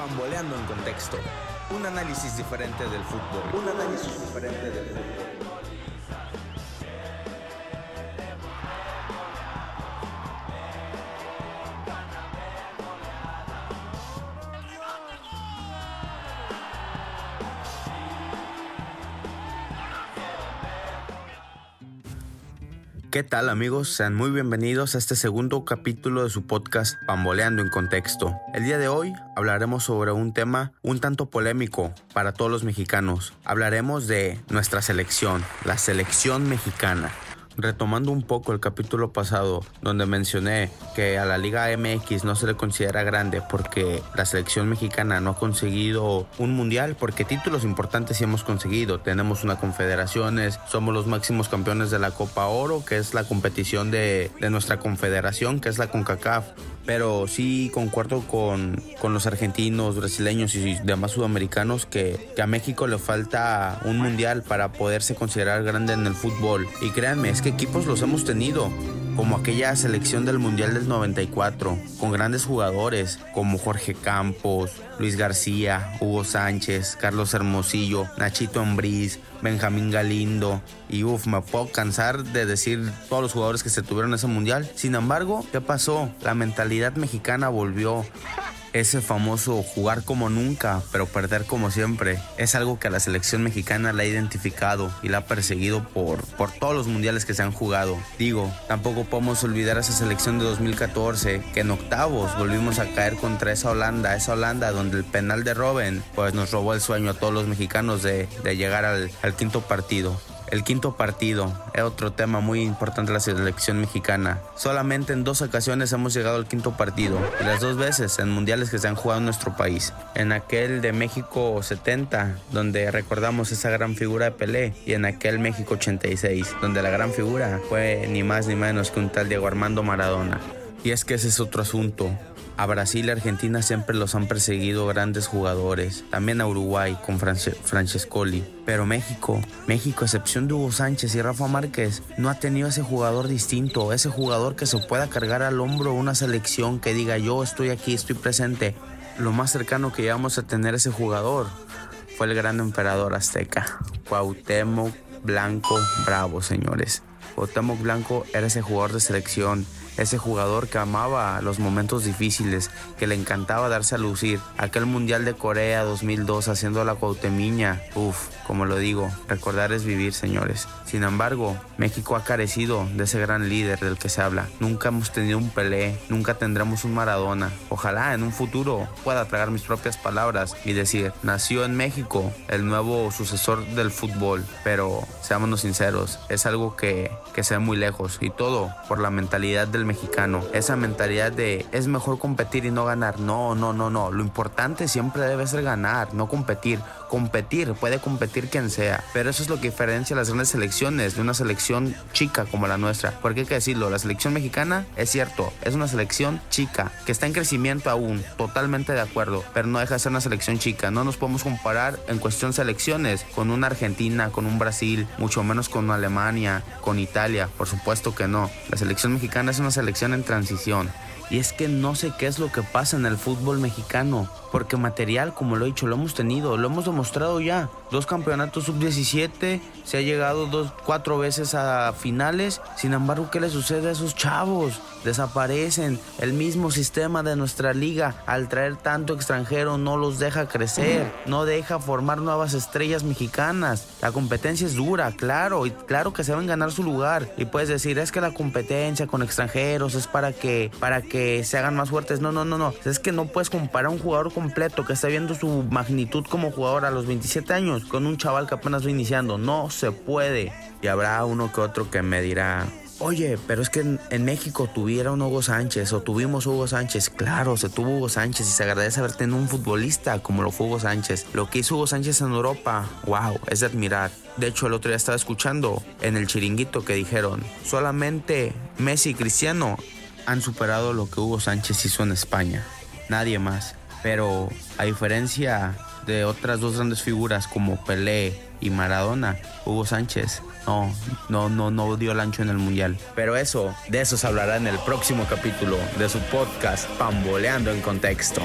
Pamboleando en contexto. Un análisis diferente del fútbol. Un análisis diferente del fútbol. ¿Qué tal amigos? Sean muy bienvenidos a este segundo capítulo de su podcast Pamboleando en Contexto. El día de hoy hablaremos sobre un tema un tanto polémico para todos los mexicanos. Hablaremos de nuestra selección, la selección mexicana retomando un poco el capítulo pasado donde mencioné que a la Liga MX no se le considera grande porque la selección mexicana no ha conseguido un mundial, porque títulos importantes sí hemos conseguido. Tenemos una confederaciones, somos los máximos campeones de la Copa Oro, que es la competición de, de nuestra confederación, que es la CONCACAF pero sí concuerdo con, con, los argentinos, brasileños y demás sudamericanos que, que, a México le falta un mundial para poderse considerar grande en el fútbol. Y créanme, es que equipos los hemos tenido, como aquella selección del Mundial del 94, con grandes jugadores como Jorge Campos, Luis García, Hugo Sánchez, Carlos Hermosillo, Nachito Ambriz, Benjamín Galindo. Y uff, me puedo cansar de decir todos los jugadores que se tuvieron ese mundial. Sin embargo, ¿qué pasó? La mentalidad mexicana volvió ese famoso jugar como nunca, pero perder como siempre, es algo que a la selección mexicana la ha identificado y la ha perseguido por, por todos los mundiales que se han jugado. Digo, tampoco podemos olvidar esa selección de 2014, que en octavos volvimos a caer contra esa Holanda, esa Holanda donde el penal de Robben pues nos robó el sueño a todos los mexicanos de, de llegar al, al quinto partido. El quinto partido es otro tema muy importante de la selección mexicana. Solamente en dos ocasiones hemos llegado al quinto partido y las dos veces en mundiales que se han jugado en nuestro país. En aquel de México 70, donde recordamos esa gran figura de Pelé, y en aquel México 86, donde la gran figura fue ni más ni menos que un tal Diego Armando Maradona. Y es que ese es otro asunto. A Brasil y Argentina siempre los han perseguido grandes jugadores, también a Uruguay con Francescoli. Pero México, México, excepción de Hugo Sánchez y Rafa Márquez, no ha tenido ese jugador distinto, ese jugador que se pueda cargar al hombro una selección que diga yo estoy aquí, estoy presente. Lo más cercano que llevamos a tener ese jugador fue el gran emperador azteca, Cuauhtémoc Blanco Bravo, señores. Cuauhtémoc Blanco era ese jugador de selección ese jugador que amaba los momentos difíciles, que le encantaba darse a lucir. Aquel Mundial de Corea 2002 haciendo la cuautemiña, uff, como lo digo, recordar es vivir, señores. Sin embargo, México ha carecido de ese gran líder del que se habla. Nunca hemos tenido un Pelé, nunca tendremos un Maradona. Ojalá en un futuro pueda tragar mis propias palabras y decir, nació en México el nuevo sucesor del fútbol, pero seámonos sinceros, es algo que, que se ve muy lejos y todo por la mentalidad del mexicano. Esa mentalidad de es mejor competir y no ganar. No, no, no, no. Lo importante siempre debe ser ganar, no competir. Competir, puede competir quien sea, pero eso es lo que diferencia las grandes selecciones de una selección chica como la nuestra. Porque hay que decirlo, la selección mexicana es cierto, es una selección chica, que está en crecimiento aún, totalmente de acuerdo, pero no deja de ser una selección chica. No nos podemos comparar en cuestión selecciones con una Argentina, con un Brasil, mucho menos con una Alemania, con Italia, por supuesto que no. La selección mexicana es una selección en transición. Y es que no sé qué es lo que pasa en el fútbol mexicano porque material, como lo he dicho, lo hemos tenido, lo hemos demostrado ya. Dos campeonatos sub-17, se ha llegado dos, cuatro veces a finales. Sin embargo, ¿qué le sucede a esos chavos? Desaparecen. El mismo sistema de nuestra liga, al traer tanto extranjero, no los deja crecer, no deja formar nuevas estrellas mexicanas. La competencia es dura, claro, y claro que se van a ganar su lugar. Y puedes decir, es que la competencia con extranjeros es para que, para que se hagan más fuertes. No, no, no, no. Es que no puedes comparar un jugador completo que está viendo su magnitud como jugador a los 27 años con un chaval que apenas va iniciando. No se puede. Y habrá uno que otro que me dirá, Oye, pero es que en, México tuvieron Hugo Sánchez o tuvimos Hugo Sánchez. Claro, se tuvo Hugo Sánchez y se agradece haber tenido un futbolista como lo fue Hugo Sánchez. Lo que hizo Hugo Sánchez en Europa, wow, es de admirar. De hecho, el otro día estaba escuchando en el chiringuito que dijeron, solamente Messi y Cristiano han superado lo que Hugo Sánchez hizo en España. Nadie más. Pero a diferencia de otras dos grandes figuras como Pelé y Maradona, Hugo Sánchez no, no, no, no dio el ancho en el mundial. Pero eso, de eso se hablará en el próximo capítulo de su podcast Pamboleando en Contexto.